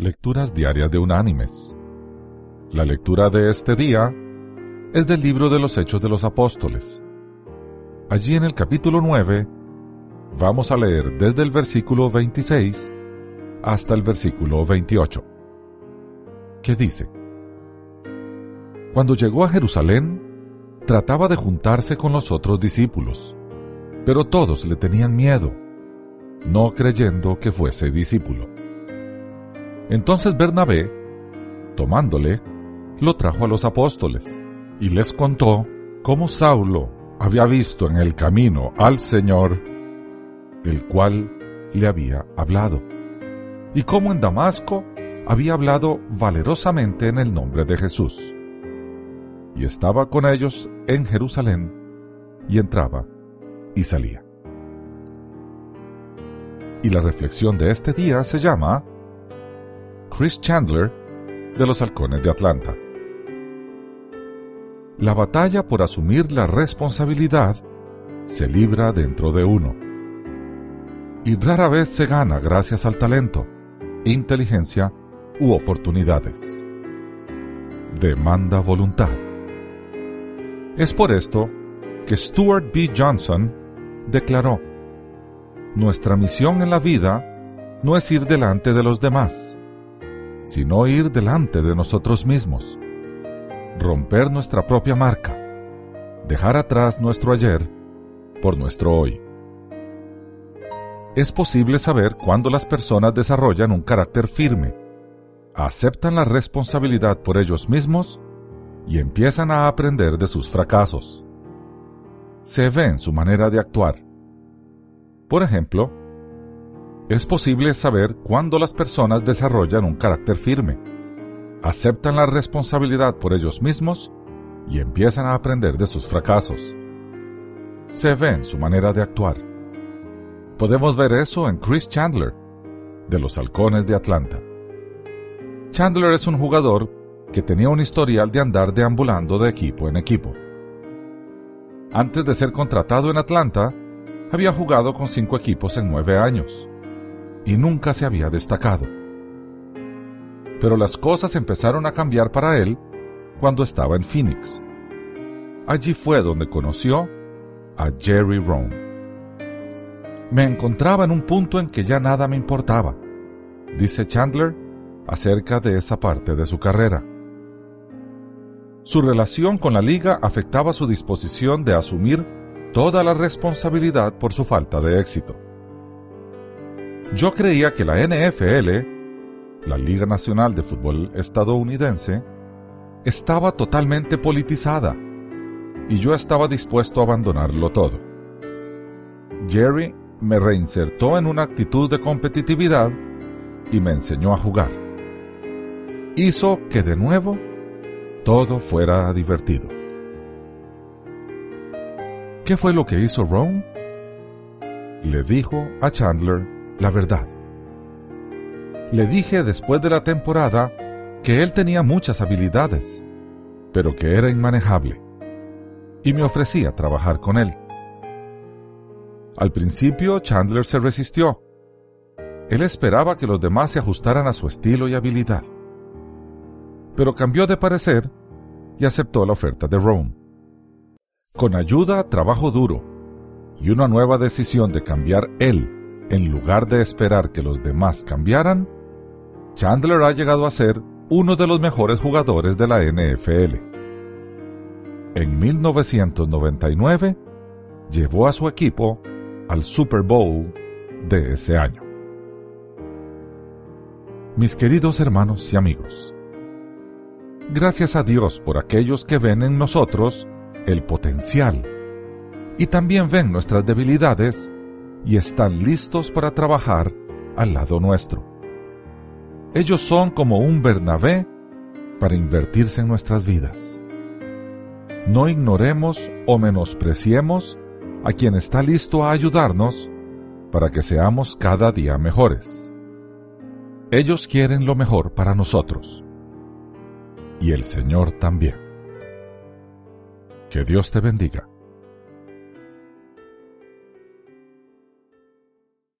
Lecturas Diarias de Unánimes. La lectura de este día es del libro de los Hechos de los Apóstoles. Allí en el capítulo 9 vamos a leer desde el versículo 26 hasta el versículo 28, que dice, Cuando llegó a Jerusalén, trataba de juntarse con los otros discípulos, pero todos le tenían miedo, no creyendo que fuese discípulo. Entonces Bernabé, tomándole, lo trajo a los apóstoles y les contó cómo Saulo había visto en el camino al Señor, el cual le había hablado, y cómo en Damasco había hablado valerosamente en el nombre de Jesús. Y estaba con ellos en Jerusalén, y entraba y salía. Y la reflexión de este día se llama Chris Chandler de los Halcones de Atlanta. La batalla por asumir la responsabilidad se libra dentro de uno. Y rara vez se gana gracias al talento, inteligencia u oportunidades. Demanda voluntad. Es por esto que Stuart B. Johnson declaró, Nuestra misión en la vida no es ir delante de los demás, sino ir delante de nosotros mismos, romper nuestra propia marca, dejar atrás nuestro ayer por nuestro hoy. Es posible saber cuándo las personas desarrollan un carácter firme, aceptan la responsabilidad por ellos mismos y empiezan a aprender de sus fracasos. Se ve en su manera de actuar. Por ejemplo, es posible saber cuándo las personas desarrollan un carácter firme, aceptan la responsabilidad por ellos mismos y empiezan a aprender de sus fracasos. Se ve en su manera de actuar. Podemos ver eso en Chris Chandler, de los Halcones de Atlanta. Chandler es un jugador que tenía un historial de andar deambulando de equipo en equipo. Antes de ser contratado en Atlanta, había jugado con cinco equipos en nueve años y nunca se había destacado. Pero las cosas empezaron a cambiar para él cuando estaba en Phoenix. Allí fue donde conoció a Jerry Rohn. Me encontraba en un punto en que ya nada me importaba, dice Chandler acerca de esa parte de su carrera. Su relación con la liga afectaba su disposición de asumir toda la responsabilidad por su falta de éxito. Yo creía que la NFL, la Liga Nacional de Fútbol estadounidense, estaba totalmente politizada y yo estaba dispuesto a abandonarlo todo. Jerry me reinsertó en una actitud de competitividad y me enseñó a jugar. Hizo que de nuevo todo fuera divertido. ¿Qué fue lo que hizo Ron? Le dijo a Chandler la verdad. Le dije después de la temporada que él tenía muchas habilidades, pero que era inmanejable, y me ofrecía trabajar con él. Al principio Chandler se resistió. Él esperaba que los demás se ajustaran a su estilo y habilidad. Pero cambió de parecer y aceptó la oferta de Rome. Con ayuda, trabajo duro y una nueva decisión de cambiar él en lugar de esperar que los demás cambiaran, Chandler ha llegado a ser uno de los mejores jugadores de la NFL. En 1999, llevó a su equipo al Super Bowl de ese año. Mis queridos hermanos y amigos, gracias a Dios por aquellos que ven en nosotros el potencial y también ven nuestras debilidades y están listos para trabajar al lado nuestro. Ellos son como un Bernabé para invertirse en nuestras vidas. No ignoremos o menospreciemos a quien está listo a ayudarnos para que seamos cada día mejores. Ellos quieren lo mejor para nosotros. Y el Señor también. Que Dios te bendiga.